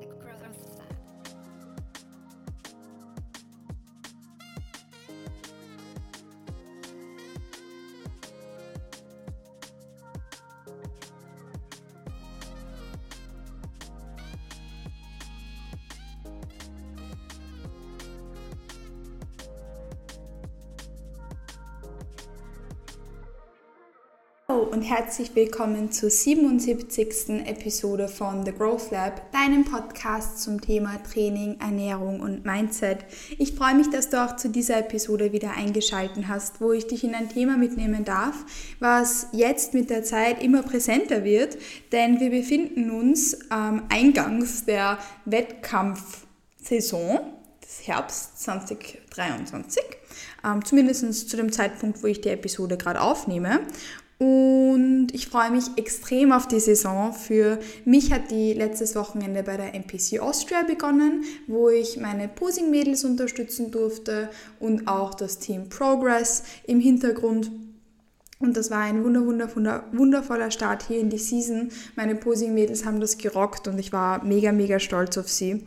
the growth of that. Und herzlich willkommen zur 77. Episode von The Growth Lab, deinem Podcast zum Thema Training, Ernährung und Mindset. Ich freue mich, dass du auch zu dieser Episode wieder eingeschaltet hast, wo ich dich in ein Thema mitnehmen darf, was jetzt mit der Zeit immer präsenter wird, denn wir befinden uns ähm, eingangs der Wettkampfsaison des Herbst 2023, ähm, zumindest zu dem Zeitpunkt, wo ich die Episode gerade aufnehme. Und ich freue mich extrem auf die Saison. Für mich hat die letztes Wochenende bei der NPC Austria begonnen, wo ich meine Posing-Mädels unterstützen durfte und auch das Team Progress im Hintergrund. Und das war ein wunder, wunder, wunder, wundervoller Start hier in die Season. Meine Posing-Mädels haben das gerockt und ich war mega, mega stolz auf sie.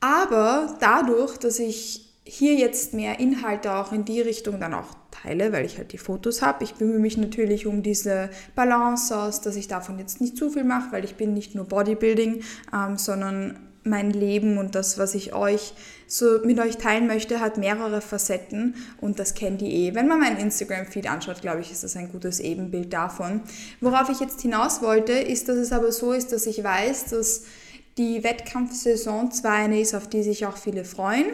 Aber dadurch, dass ich hier jetzt mehr Inhalte auch in die Richtung dann auch teile, weil ich halt die Fotos habe. Ich bemühe mich natürlich um diese Balance aus, dass ich davon jetzt nicht zu viel mache, weil ich bin nicht nur Bodybuilding, ähm, sondern mein Leben und das, was ich euch so mit euch teilen möchte, hat mehrere Facetten und das kennt ihr eh. Wenn man meinen Instagram-Feed anschaut, glaube ich, ist das ein gutes Ebenbild davon. Worauf ich jetzt hinaus wollte, ist, dass es aber so ist, dass ich weiß, dass die Wettkampfsaison zwar eine ist, auf die sich auch viele freuen,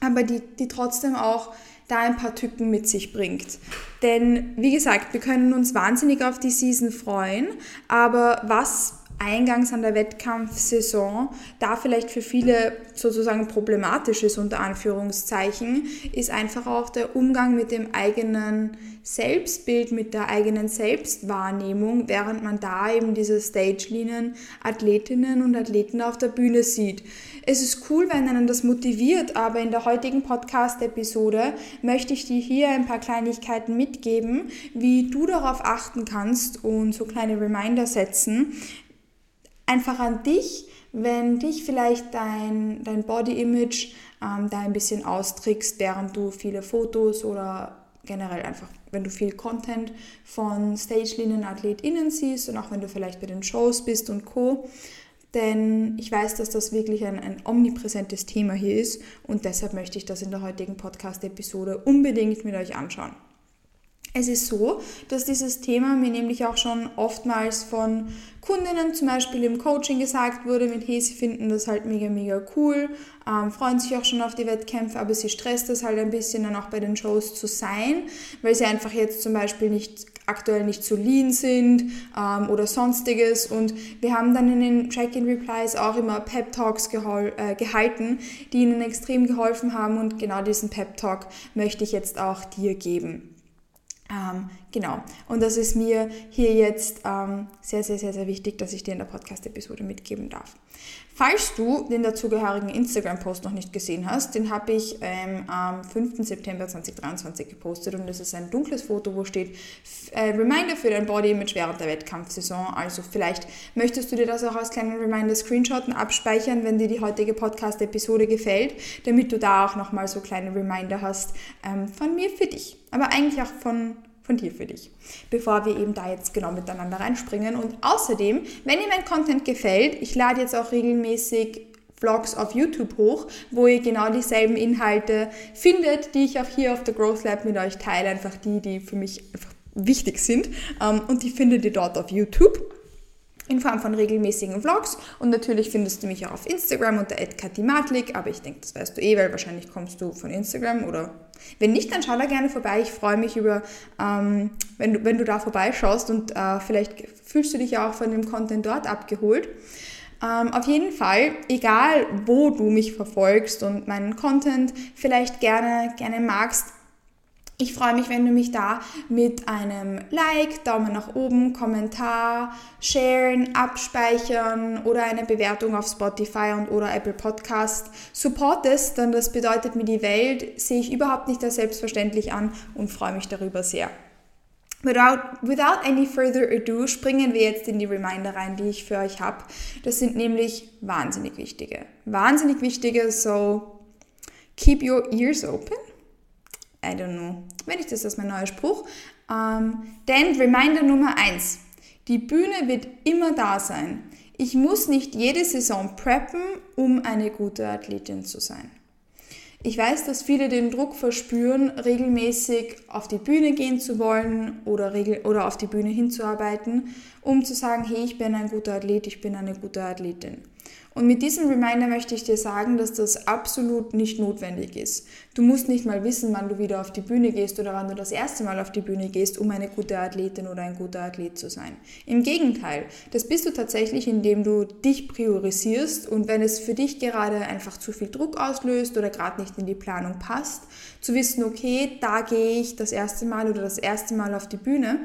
aber die, die trotzdem auch da ein paar Tücken mit sich bringt. Denn wie gesagt, wir können uns wahnsinnig auf die Season freuen, aber was eingangs an der Wettkampfsaison da vielleicht für viele sozusagen problematisch ist, unter Anführungszeichen, ist einfach auch der Umgang mit dem eigenen Selbstbild, mit der eigenen Selbstwahrnehmung, während man da eben diese Stage-Linien Athletinnen und Athleten auf der Bühne sieht. Es ist cool, wenn einen das motiviert, aber in der heutigen Podcast-Episode möchte ich dir hier ein paar Kleinigkeiten mitgeben, wie du darauf achten kannst und so kleine Reminder setzen, einfach an dich, wenn dich vielleicht dein, dein Body-Image ähm, da ein bisschen austrickst, während du viele Fotos oder generell einfach, wenn du viel Content von Stage-Linien, AthletInnen siehst und auch wenn du vielleicht bei den Shows bist und Co. Denn ich weiß, dass das wirklich ein, ein omnipräsentes Thema hier ist und deshalb möchte ich das in der heutigen Podcast-Episode unbedingt mit euch anschauen. Es ist so, dass dieses Thema mir nämlich auch schon oftmals von Kundinnen zum Beispiel im Coaching gesagt wurde, mit hey, sie finden das halt mega, mega cool, ähm, freuen sich auch schon auf die Wettkämpfe, aber sie stresst das halt ein bisschen dann auch bei den Shows zu sein, weil sie einfach jetzt zum Beispiel nicht aktuell nicht so lean sind ähm, oder sonstiges. Und wir haben dann in den Check-in-Replies auch immer Pep-Talks äh, gehalten, die ihnen extrem geholfen haben. Und genau diesen Pep-Talk möchte ich jetzt auch dir geben. Ähm, genau. Und das ist mir hier jetzt ähm, sehr, sehr, sehr, sehr wichtig, dass ich dir in der Podcast-Episode mitgeben darf. Falls du den dazugehörigen Instagram-Post noch nicht gesehen hast, den habe ich ähm, am 5. September 2023 gepostet und das ist ein dunkles Foto, wo steht äh, Reminder für dein Body Image während der Wettkampfsaison. Also vielleicht möchtest du dir das auch als kleinen Reminder screenshotten, abspeichern, wenn dir die heutige Podcast-Episode gefällt, damit du da auch nochmal so kleine Reminder hast ähm, von mir für dich. Aber eigentlich auch von von dir für dich, bevor wir eben da jetzt genau miteinander reinspringen. Und außerdem, wenn dir mein Content gefällt, ich lade jetzt auch regelmäßig Vlogs auf YouTube hoch, wo ihr genau dieselben Inhalte findet, die ich auch hier auf der Growth Lab mit euch teile, einfach die, die für mich einfach wichtig sind. Ähm, und die findet ihr dort auf YouTube in Form von regelmäßigen Vlogs und natürlich findest du mich auch auf Instagram unter @katimatlik, aber ich denke, das weißt du eh, weil wahrscheinlich kommst du von Instagram oder wenn nicht, dann schau da gerne vorbei. Ich freue mich über, ähm, wenn, du, wenn du da vorbeischaust und äh, vielleicht fühlst du dich ja auch von dem Content dort abgeholt. Ähm, auf jeden Fall, egal wo du mich verfolgst und meinen Content vielleicht gerne, gerne magst, ich freue mich, wenn du mich da mit einem Like, Daumen nach oben, Kommentar, Sharen, Abspeichern oder eine Bewertung auf Spotify und oder Apple Podcast supportest, denn das bedeutet mir die Welt, sehe ich überhaupt nicht als selbstverständlich an und freue mich darüber sehr. Without, without any further ado springen wir jetzt in die Reminder rein, die ich für euch habe. Das sind nämlich wahnsinnig wichtige. Wahnsinnig wichtige, so keep your ears open. I don't know. Wenn ich das ist mein neuer Spruch. Ähm, denn Reminder Nummer eins: Die Bühne wird immer da sein. Ich muss nicht jede Saison preppen, um eine gute Athletin zu sein. Ich weiß, dass viele den Druck verspüren, regelmäßig auf die Bühne gehen zu wollen oder, regel oder auf die Bühne hinzuarbeiten, um zu sagen, hey, ich bin ein guter Athlet, ich bin eine gute Athletin. Und mit diesem Reminder möchte ich dir sagen, dass das absolut nicht notwendig ist. Du musst nicht mal wissen, wann du wieder auf die Bühne gehst oder wann du das erste Mal auf die Bühne gehst, um eine gute Athletin oder ein guter Athlet zu sein. Im Gegenteil, das bist du tatsächlich, indem du dich priorisierst und wenn es für dich gerade einfach zu viel Druck auslöst oder gerade nicht in die Planung passt, zu wissen, okay, da gehe ich das erste Mal oder das erste Mal auf die Bühne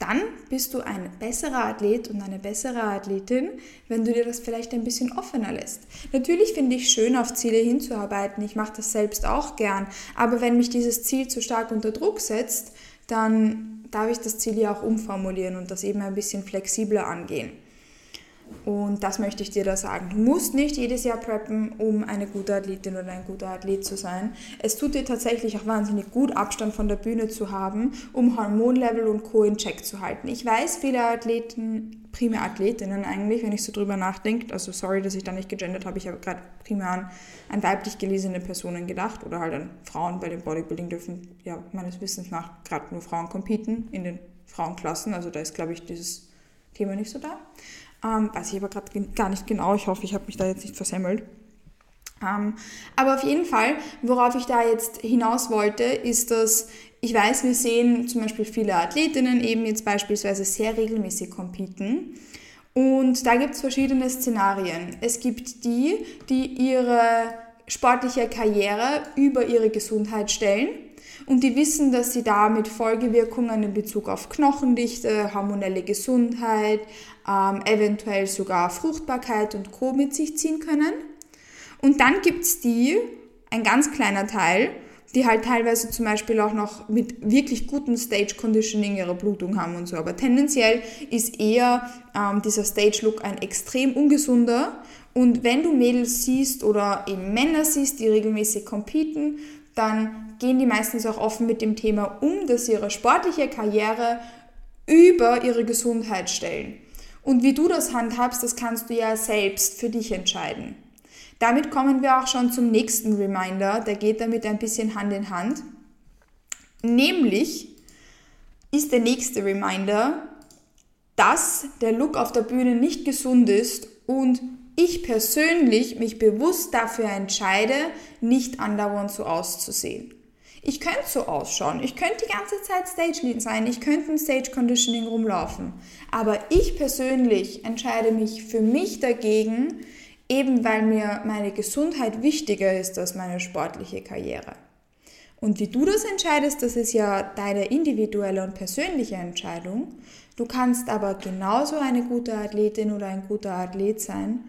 dann bist du ein besserer Athlet und eine bessere Athletin, wenn du dir das vielleicht ein bisschen offener lässt. Natürlich finde ich schön, auf Ziele hinzuarbeiten. Ich mache das selbst auch gern. Aber wenn mich dieses Ziel zu stark unter Druck setzt, dann darf ich das Ziel ja auch umformulieren und das eben ein bisschen flexibler angehen. Und das möchte ich dir da sagen. Du musst nicht jedes Jahr preppen, um eine gute Athletin oder ein guter Athlet zu sein. Es tut dir tatsächlich auch wahnsinnig gut, Abstand von der Bühne zu haben, um Hormonlevel und Co. in Check zu halten. Ich weiß, viele Athleten, primär Athletinnen eigentlich, wenn ich so drüber nachdenke, also sorry, dass ich da nicht gegendert habe, ich habe gerade primär an, an weiblich gelesene Personen gedacht oder halt an Frauen, weil im Bodybuilding dürfen ja meines Wissens nach gerade nur Frauen competen in den Frauenklassen, also da ist glaube ich dieses Thema nicht so da. Ähm, weiß ich aber gerade gar nicht genau. Ich hoffe, ich habe mich da jetzt nicht versemmelt. Ähm, aber auf jeden Fall, worauf ich da jetzt hinaus wollte, ist, dass ich weiß, wir sehen zum Beispiel viele Athletinnen eben jetzt beispielsweise sehr regelmäßig competen. Und da gibt es verschiedene Szenarien. Es gibt die, die ihre sportliche Karriere über ihre Gesundheit stellen und die wissen, dass sie damit Folgewirkungen in Bezug auf Knochendichte, hormonelle Gesundheit, ähm, eventuell sogar Fruchtbarkeit und Co. mit sich ziehen können. Und dann gibt es die, ein ganz kleiner Teil, die halt teilweise zum Beispiel auch noch mit wirklich gutem Stage Conditioning ihre Blutung haben und so. Aber tendenziell ist eher ähm, dieser Stage Look ein extrem ungesunder. Und wenn du Mädels siehst oder eben Männer siehst, die regelmäßig competen, dann gehen die meistens auch offen mit dem Thema um, dass sie ihre sportliche Karriere über ihre Gesundheit stellen. Und wie du das handhabst, das kannst du ja selbst für dich entscheiden. Damit kommen wir auch schon zum nächsten Reminder, der geht damit ein bisschen Hand in Hand. Nämlich ist der nächste Reminder, dass der Look auf der Bühne nicht gesund ist und ich persönlich mich bewusst dafür entscheide, nicht andauernd so auszusehen. Ich könnte so ausschauen, ich könnte die ganze Zeit Stage Lead sein, ich könnte im Stage Conditioning rumlaufen. Aber ich persönlich entscheide mich für mich dagegen, eben weil mir meine Gesundheit wichtiger ist als meine sportliche Karriere. Und wie du das entscheidest, das ist ja deine individuelle und persönliche Entscheidung. Du kannst aber genauso eine gute Athletin oder ein guter Athlet sein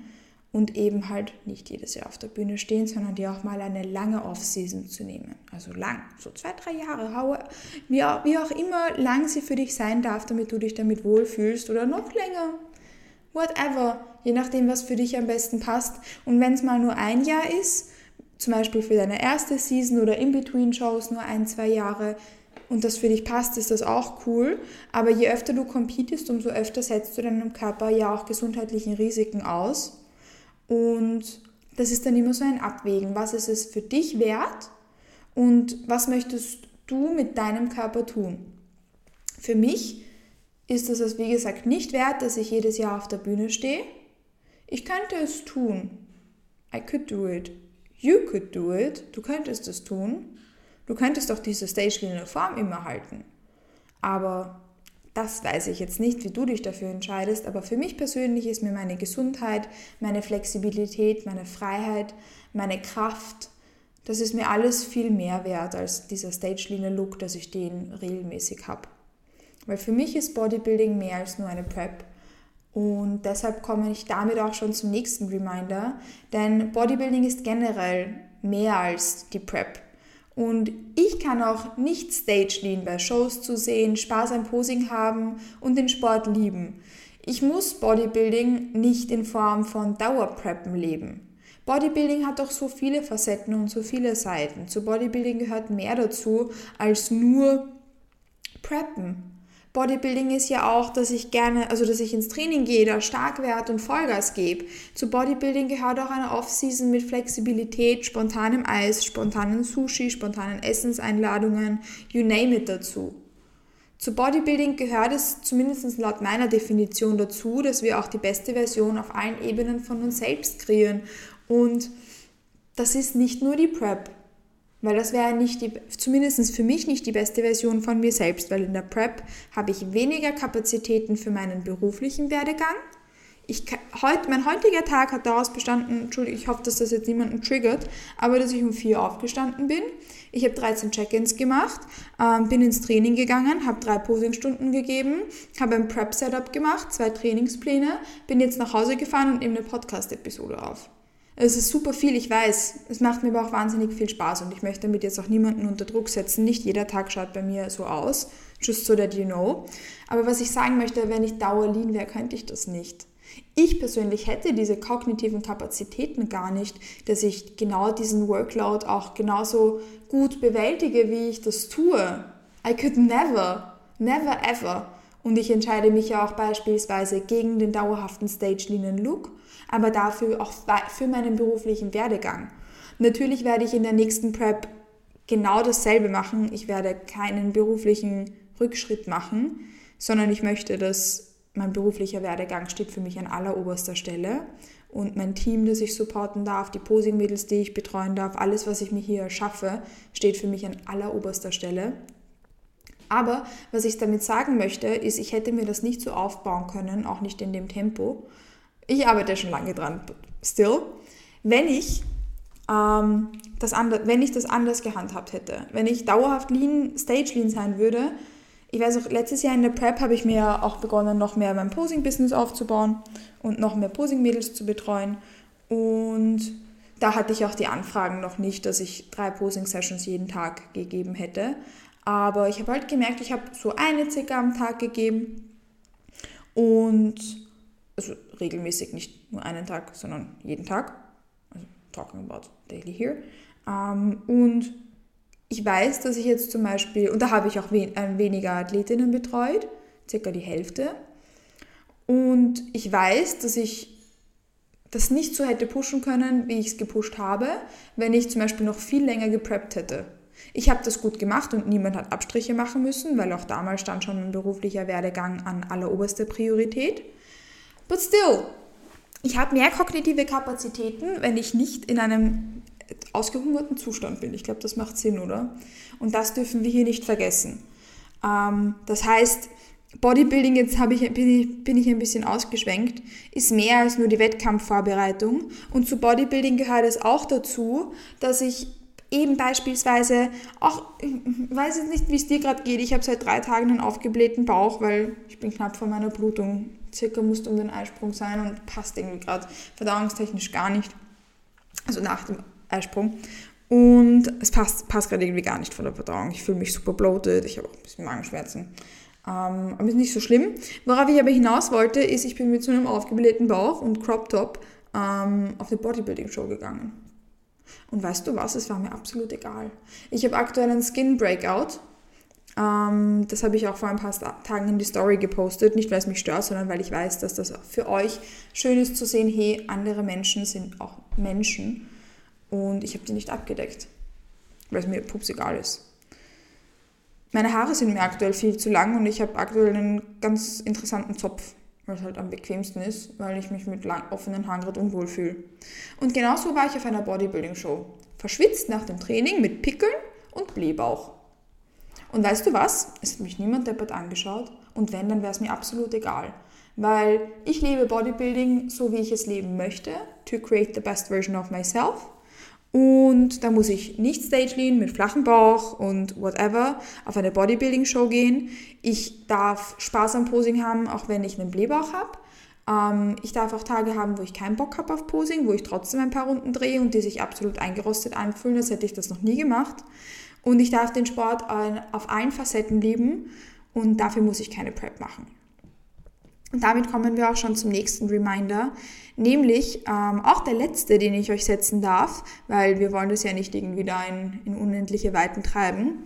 und eben halt nicht jedes Jahr auf der Bühne stehen, sondern dir auch mal eine lange Off-Season zu nehmen. Also lang, so zwei, drei Jahre, wie auch immer lang sie für dich sein darf, damit du dich damit wohlfühlst oder noch länger. Whatever, je nachdem, was für dich am besten passt. Und wenn es mal nur ein Jahr ist, zum Beispiel für deine erste Season oder In-Between-Shows nur ein, zwei Jahre, und das für dich passt, ist das auch cool. Aber je öfter du competest, umso öfter setzt du deinem Körper ja auch gesundheitlichen Risiken aus. Und das ist dann immer so ein Abwägen. Was ist es für dich wert und was möchtest du mit deinem Körper tun? Für mich ist es, also wie gesagt, nicht wert, dass ich jedes Jahr auf der Bühne stehe. Ich könnte es tun. I could do it. You could do it. Du könntest es tun. Du könntest auch diese stage Form immer halten. Aber das weiß ich jetzt nicht, wie du dich dafür entscheidest, aber für mich persönlich ist mir meine Gesundheit, meine Flexibilität, meine Freiheit, meine Kraft, das ist mir alles viel mehr wert als dieser Stage-Line-Look, dass ich den regelmäßig habe. Weil für mich ist Bodybuilding mehr als nur eine Prep. Und deshalb komme ich damit auch schon zum nächsten Reminder, denn Bodybuilding ist generell mehr als die Prep. Und ich kann auch nicht Stage Lean bei Shows zu sehen, Spaß am Posing haben und den Sport lieben. Ich muss Bodybuilding nicht in Form von Dauerpreppen leben. Bodybuilding hat doch so viele Facetten und so viele Seiten. Zu Bodybuilding gehört mehr dazu als nur Preppen. Bodybuilding ist ja auch, dass ich gerne, also dass ich ins Training gehe, da stark werde und Vollgas gebe. Zu Bodybuilding gehört auch eine Off-Season mit Flexibilität, spontanem Eis, spontanen Sushi, spontanen Essenseinladungen, you name it dazu. Zu Bodybuilding gehört es zumindest laut meiner Definition dazu, dass wir auch die beste Version auf allen Ebenen von uns selbst kreieren. Und das ist nicht nur die Prep. Weil das wäre nicht die, zumindest für mich nicht die beste Version von mir selbst, weil in der Prep habe ich weniger Kapazitäten für meinen beruflichen Werdegang. Ich, heut, mein heutiger Tag hat daraus bestanden, Entschuldigung, ich hoffe, dass das jetzt niemanden triggert, aber dass ich um vier aufgestanden bin. Ich habe 13 Check-ins gemacht, ähm, bin ins Training gegangen, habe drei Posingstunden gegeben, habe ein Prep-Setup gemacht, zwei Trainingspläne, bin jetzt nach Hause gefahren und nehme eine Podcast-Episode auf. Es ist super viel, ich weiß. Es macht mir aber auch wahnsinnig viel Spaß und ich möchte damit jetzt auch niemanden unter Druck setzen. Nicht jeder Tag schaut bei mir so aus, just so that you know. Aber was ich sagen möchte, wenn ich Dauerlean wäre, könnte ich das nicht. Ich persönlich hätte diese kognitiven Kapazitäten gar nicht, dass ich genau diesen Workload auch genauso gut bewältige, wie ich das tue. I could never, never ever. Und ich entscheide mich ja auch beispielsweise gegen den dauerhaften Stage-Linien-Look aber dafür auch für meinen beruflichen Werdegang. Natürlich werde ich in der nächsten Prep genau dasselbe machen. Ich werde keinen beruflichen Rückschritt machen, sondern ich möchte, dass mein beruflicher Werdegang steht für mich an alleroberster Stelle und mein Team, das ich supporten darf, die Posing-Mädels, die ich betreuen darf, alles, was ich mir hier schaffe, steht für mich an alleroberster Stelle. Aber was ich damit sagen möchte, ist, ich hätte mir das nicht so aufbauen können, auch nicht in dem Tempo, ich arbeite schon lange dran, still. Wenn ich, ähm, das wenn ich das anders gehandhabt hätte, wenn ich dauerhaft Lean, Stage Lean sein würde, ich weiß auch, letztes Jahr in der Prep habe ich mir auch begonnen, noch mehr mein Posing-Business aufzubauen und noch mehr Posing-Mädels zu betreuen. Und da hatte ich auch die Anfragen noch nicht, dass ich drei Posing-Sessions jeden Tag gegeben hätte. Aber ich habe halt gemerkt, ich habe so eine circa am Tag gegeben. Und also regelmäßig, nicht nur einen Tag, sondern jeden Tag. Also talking about daily here. Ähm, und ich weiß, dass ich jetzt zum Beispiel, und da habe ich auch wen, äh, weniger Athletinnen betreut, circa die Hälfte. Und ich weiß, dass ich das nicht so hätte pushen können, wie ich es gepusht habe, wenn ich zum Beispiel noch viel länger gepreppt hätte. Ich habe das gut gemacht und niemand hat Abstriche machen müssen, weil auch damals stand schon ein beruflicher Werdegang an alleroberster Priorität. But still, ich habe mehr kognitive Kapazitäten, wenn ich nicht in einem ausgehungerten Zustand bin. Ich glaube, das macht Sinn, oder? Und das dürfen wir hier nicht vergessen. Ähm, das heißt, Bodybuilding, jetzt ich, bin, ich, bin ich ein bisschen ausgeschwenkt, ist mehr als nur die Wettkampfvorbereitung. Und zu Bodybuilding gehört es auch dazu, dass ich eben beispielsweise auch, ich weiß jetzt nicht, wie es dir gerade geht, ich habe seit drei Tagen einen aufgeblähten Bauch, weil ich bin knapp vor meiner Blutung circa musste um den Eisprung sein und passt irgendwie gerade verdauungstechnisch gar nicht. Also nach dem Eisprung. Und es passt, passt gerade irgendwie gar nicht von der Verdauung. Ich fühle mich super bloated, ich habe auch ein bisschen Magenschmerzen. Ähm, aber ist nicht so schlimm. Worauf ich aber hinaus wollte, ist, ich bin mit so einem aufgeblähten Bauch und Crop Top ähm, auf eine Bodybuilding-Show gegangen. Und weißt du was, es war mir absolut egal. Ich habe aktuell einen Skin Breakout ähm, das habe ich auch vor ein paar Tagen in die Story gepostet. Nicht, weil es mich stört, sondern weil ich weiß, dass das für euch schön ist zu sehen, hey, andere Menschen sind auch Menschen. Und ich habe die nicht abgedeckt, weil es mir pups egal ist. Meine Haare sind mir aktuell viel zu lang und ich habe aktuell einen ganz interessanten Zopf, es halt am bequemsten ist, weil ich mich mit lang, offenen Haaren gerade unwohl fühle. Und genauso war ich auf einer Bodybuilding-Show. Verschwitzt nach dem Training mit Pickeln und Blähbauch. Und weißt du was? Es hat mich niemand deppert angeschaut und wenn, dann wäre es mir absolut egal. Weil ich lebe Bodybuilding so, wie ich es leben möchte, to create the best version of myself. Und da muss ich nicht stage lean mit flachem Bauch und whatever auf eine Bodybuilding-Show gehen. Ich darf Spaß am Posing haben, auch wenn ich einen Blähbauch habe. Ähm, ich darf auch Tage haben, wo ich keinen Bock habe auf Posing, wo ich trotzdem ein paar Runden drehe und die sich absolut eingerostet anfühlen, als hätte ich das noch nie gemacht. Und ich darf den Sport auf allen Facetten lieben und dafür muss ich keine Prep machen. Und damit kommen wir auch schon zum nächsten Reminder, nämlich ähm, auch der letzte, den ich euch setzen darf, weil wir wollen das ja nicht irgendwie da in, in unendliche Weiten treiben.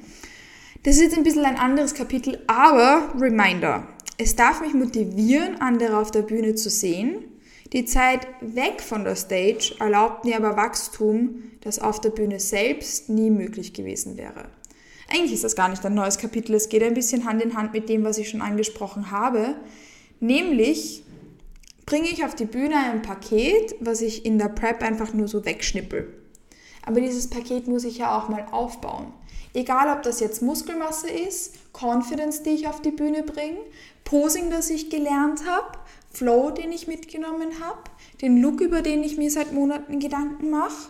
Das ist jetzt ein bisschen ein anderes Kapitel, aber Reminder. Es darf mich motivieren, andere auf der Bühne zu sehen. Die Zeit weg von der Stage erlaubt mir aber Wachstum, das auf der Bühne selbst nie möglich gewesen wäre. Eigentlich ist das gar nicht ein neues Kapitel, es geht ein bisschen Hand in Hand mit dem, was ich schon angesprochen habe. Nämlich bringe ich auf die Bühne ein Paket, was ich in der Prep einfach nur so wegschnippel. Aber dieses Paket muss ich ja auch mal aufbauen. Egal, ob das jetzt Muskelmasse ist, Confidence, die ich auf die Bühne bringe, Posing, das ich gelernt habe, Flow, den ich mitgenommen habe, den Look, über den ich mir seit Monaten Gedanken mache.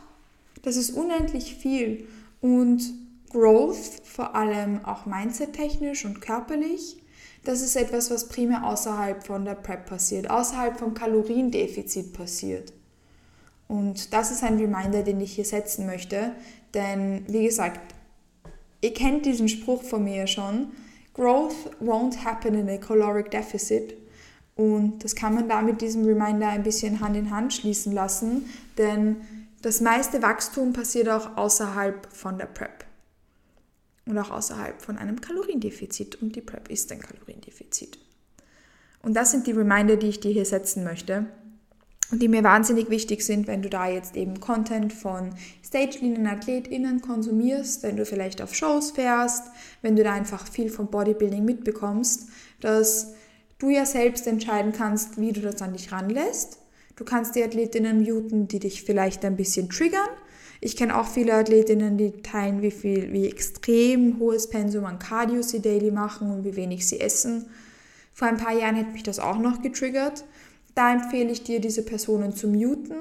Das ist unendlich viel. Und Growth, vor allem auch mindset-technisch und körperlich, das ist etwas, was primär außerhalb von der Prep passiert, außerhalb vom Kaloriendefizit passiert. Und das ist ein Reminder, den ich hier setzen möchte. Denn wie gesagt, ihr kennt diesen Spruch von mir schon. Growth won't happen in a caloric deficit. Und das kann man da mit diesem Reminder ein bisschen Hand in Hand schließen lassen, denn das meiste Wachstum passiert auch außerhalb von der Prep und auch außerhalb von einem Kaloriendefizit. Und die PrEP ist ein Kaloriendefizit. Und das sind die Reminder, die ich dir hier setzen möchte und die mir wahnsinnig wichtig sind, wenn du da jetzt eben Content von Stage-Linien, AthletInnen konsumierst, wenn du vielleicht auf Shows fährst, wenn du da einfach viel vom Bodybuilding mitbekommst, dass du ja selbst entscheiden kannst, wie du das an dich ranlässt. Du kannst die AthletInnen muten, die dich vielleicht ein bisschen triggern ich kenne auch viele Athletinnen, die teilen, wie viel, wie extrem hohes Pensum an Cardio sie daily machen und wie wenig sie essen. Vor ein paar Jahren hätte mich das auch noch getriggert. Da empfehle ich dir, diese Personen zu muten,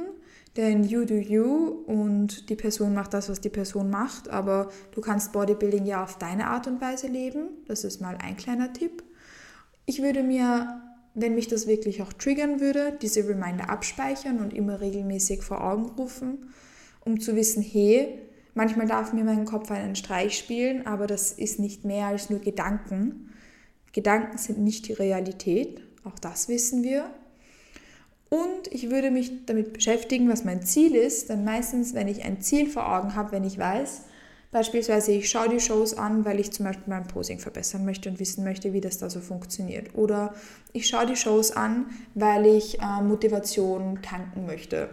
denn you do you und die Person macht das, was die Person macht, aber du kannst Bodybuilding ja auf deine Art und Weise leben. Das ist mal ein kleiner Tipp. Ich würde mir, wenn mich das wirklich auch triggern würde, diese Reminder abspeichern und immer regelmäßig vor Augen rufen um zu wissen, hey, manchmal darf mir mein Kopf einen Streich spielen, aber das ist nicht mehr als nur Gedanken. Gedanken sind nicht die Realität, auch das wissen wir. Und ich würde mich damit beschäftigen, was mein Ziel ist, denn meistens, wenn ich ein Ziel vor Augen habe, wenn ich weiß, beispielsweise ich schaue die Shows an, weil ich zum Beispiel mein Posing verbessern möchte und wissen möchte, wie das da so funktioniert. Oder ich schaue die Shows an, weil ich äh, Motivation tanken möchte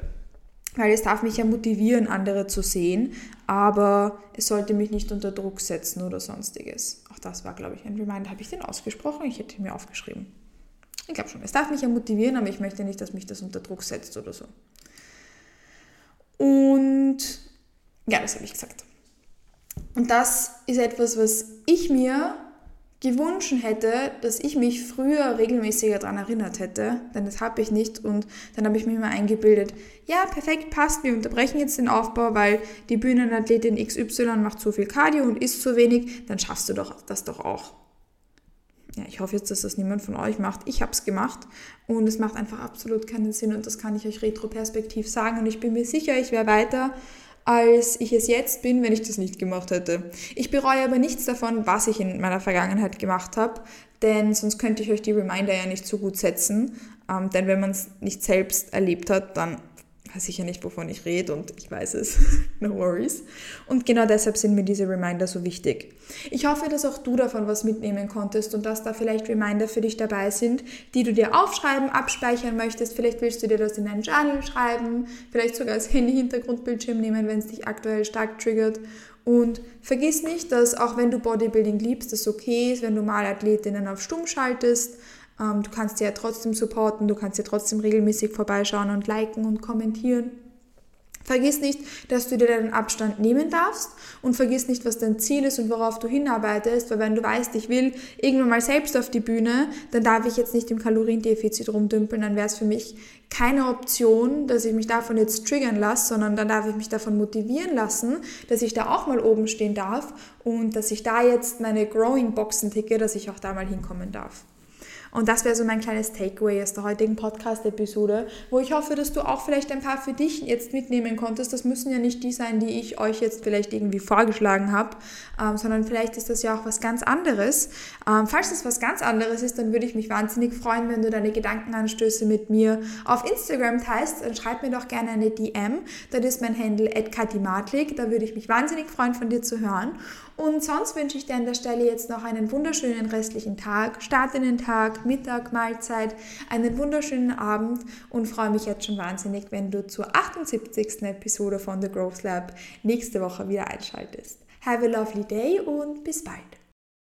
weil es darf mich ja motivieren, andere zu sehen, aber es sollte mich nicht unter Druck setzen oder sonstiges. Auch das war, glaube ich, ein Reminder. Habe ich den ausgesprochen? Ich hätte ihn mir aufgeschrieben. Ich glaube schon. Es darf mich ja motivieren, aber ich möchte nicht, dass mich das unter Druck setzt oder so. Und ja, das habe ich gesagt. Und das ist etwas, was ich mir gewünscht hätte, dass ich mich früher regelmäßiger daran erinnert hätte, denn das habe ich nicht und dann habe ich mir mal eingebildet, ja, perfekt, passt, wir unterbrechen jetzt den Aufbau, weil die Bühnenathletin XY macht zu viel Cardio und isst zu wenig, dann schaffst du doch das doch auch. Ja, ich hoffe jetzt, dass das niemand von euch macht. Ich habe es gemacht und es macht einfach absolut keinen Sinn und das kann ich euch retroperspektiv sagen und ich bin mir sicher, ich wäre weiter als ich es jetzt bin, wenn ich das nicht gemacht hätte. Ich bereue aber nichts davon, was ich in meiner Vergangenheit gemacht habe, denn sonst könnte ich euch die Reminder ja nicht so gut setzen. Ähm, denn wenn man es nicht selbst erlebt hat, dann weiß ich ja nicht, wovon ich rede und ich weiß es. no worries. Und genau deshalb sind mir diese Reminder so wichtig. Ich hoffe, dass auch du davon was mitnehmen konntest und dass da vielleicht Reminder für dich dabei sind, die du dir aufschreiben, abspeichern möchtest. Vielleicht willst du dir das in ein Journal schreiben, vielleicht sogar als Handy-Hintergrundbildschirm nehmen, wenn es dich aktuell stark triggert. Und vergiss nicht, dass auch wenn du Bodybuilding liebst, es okay ist, wenn du mal Athletinnen auf Stumm schaltest ähm, du kannst sie ja trotzdem supporten, du kannst sie trotzdem regelmäßig vorbeischauen und liken und kommentieren. Vergiss nicht, dass du dir deinen Abstand nehmen darfst und vergiss nicht, was dein Ziel ist und worauf du hinarbeitest, weil wenn du weißt, ich will irgendwann mal selbst auf die Bühne, dann darf ich jetzt nicht im Kaloriendefizit rumdümpeln, dann wäre es für mich keine Option, dass ich mich davon jetzt triggern lasse, sondern dann darf ich mich davon motivieren lassen, dass ich da auch mal oben stehen darf und dass ich da jetzt meine Growing Boxen ticke, dass ich auch da mal hinkommen darf. Und das wäre so mein kleines Takeaway aus der heutigen Podcast-Episode, wo ich hoffe, dass du auch vielleicht ein paar für dich jetzt mitnehmen konntest. Das müssen ja nicht die sein, die ich euch jetzt vielleicht irgendwie vorgeschlagen habe, ähm, sondern vielleicht ist das ja auch was ganz anderes. Ähm, falls es was ganz anderes ist, dann würde ich mich wahnsinnig freuen, wenn du deine Gedankenanstöße mit mir auf Instagram teilst. Dann schreib mir doch gerne eine DM. Das ist mein Handle @katimatlik. Da würde ich mich wahnsinnig freuen, von dir zu hören. Und sonst wünsche ich dir an der Stelle jetzt noch einen wunderschönen restlichen Tag, Start in den Tag, Mittag, Mahlzeit, einen wunderschönen Abend und freue mich jetzt schon wahnsinnig, wenn du zur 78. Episode von The Growth Lab nächste Woche wieder einschaltest. Have a lovely day und bis bald.